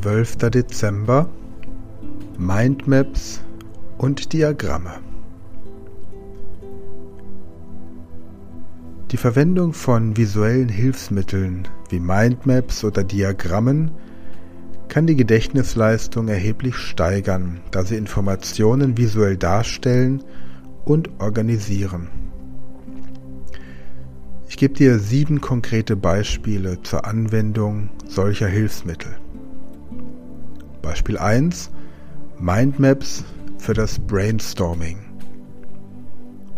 12. Dezember Mindmaps und Diagramme. Die Verwendung von visuellen Hilfsmitteln wie Mindmaps oder Diagrammen kann die Gedächtnisleistung erheblich steigern, da sie Informationen visuell darstellen und organisieren. Ich gebe dir sieben konkrete Beispiele zur Anwendung solcher Hilfsmittel. Beispiel 1 Mindmaps für das Brainstorming.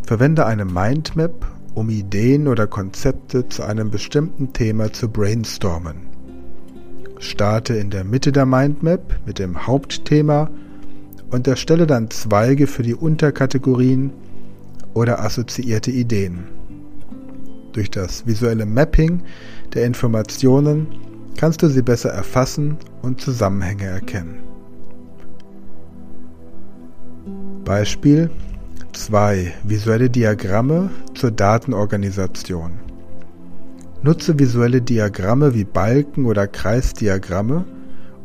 Verwende eine Mindmap, um Ideen oder Konzepte zu einem bestimmten Thema zu brainstormen. Starte in der Mitte der Mindmap mit dem Hauptthema und erstelle dann Zweige für die Unterkategorien oder assoziierte Ideen. Durch das visuelle Mapping der Informationen kannst du sie besser erfassen und Zusammenhänge erkennen. Beispiel 2. Visuelle Diagramme zur Datenorganisation. Nutze visuelle Diagramme wie Balken- oder Kreisdiagramme,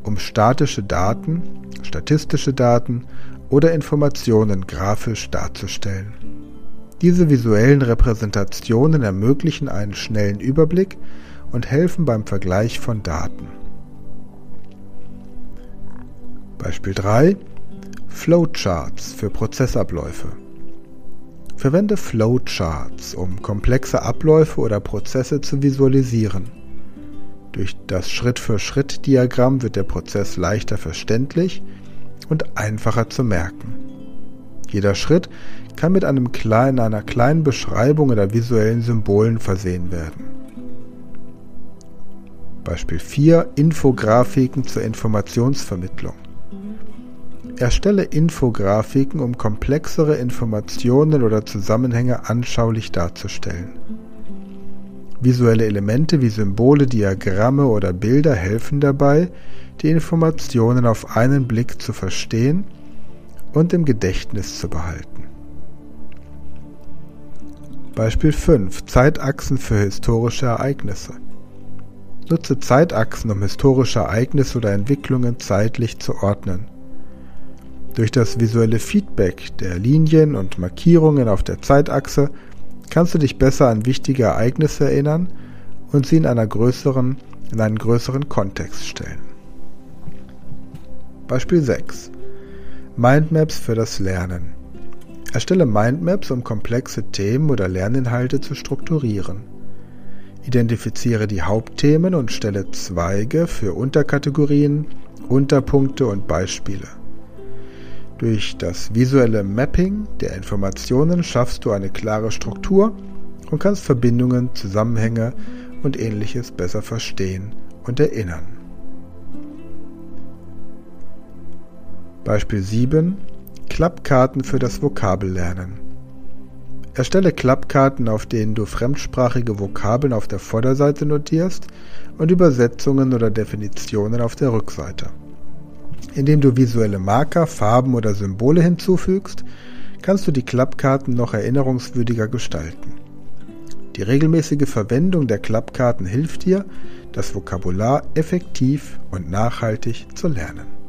um statische Daten, statistische Daten oder Informationen grafisch darzustellen. Diese visuellen Repräsentationen ermöglichen einen schnellen Überblick und helfen beim Vergleich von Daten. Beispiel 3 Flowcharts für Prozessabläufe. Verwende Flowcharts, um komplexe Abläufe oder Prozesse zu visualisieren. Durch das Schritt-für-Schritt-Diagramm wird der Prozess leichter verständlich und einfacher zu merken. Jeder Schritt kann mit einem kleinen, einer kleinen Beschreibung oder visuellen Symbolen versehen werden. Beispiel 4 Infografiken zur Informationsvermittlung. Erstelle Infografiken, um komplexere Informationen oder Zusammenhänge anschaulich darzustellen. Visuelle Elemente wie Symbole, Diagramme oder Bilder helfen dabei, die Informationen auf einen Blick zu verstehen und im Gedächtnis zu behalten. Beispiel 5. Zeitachsen für historische Ereignisse. Nutze Zeitachsen, um historische Ereignisse oder Entwicklungen zeitlich zu ordnen. Durch das visuelle Feedback der Linien und Markierungen auf der Zeitachse kannst du dich besser an wichtige Ereignisse erinnern und sie in, einer größeren, in einen größeren Kontext stellen. Beispiel 6. Mindmaps für das Lernen. Erstelle Mindmaps, um komplexe Themen oder Lerninhalte zu strukturieren. Identifiziere die Hauptthemen und stelle Zweige für Unterkategorien, Unterpunkte und Beispiele. Durch das visuelle Mapping der Informationen schaffst du eine klare Struktur und kannst Verbindungen, Zusammenhänge und ähnliches besser verstehen und erinnern. Beispiel 7 Klappkarten für das Vokabellernen. Erstelle Klappkarten, auf denen du fremdsprachige Vokabeln auf der Vorderseite notierst und Übersetzungen oder Definitionen auf der Rückseite. Indem du visuelle Marker, Farben oder Symbole hinzufügst, kannst du die Klappkarten noch erinnerungswürdiger gestalten. Die regelmäßige Verwendung der Klappkarten hilft dir, das Vokabular effektiv und nachhaltig zu lernen.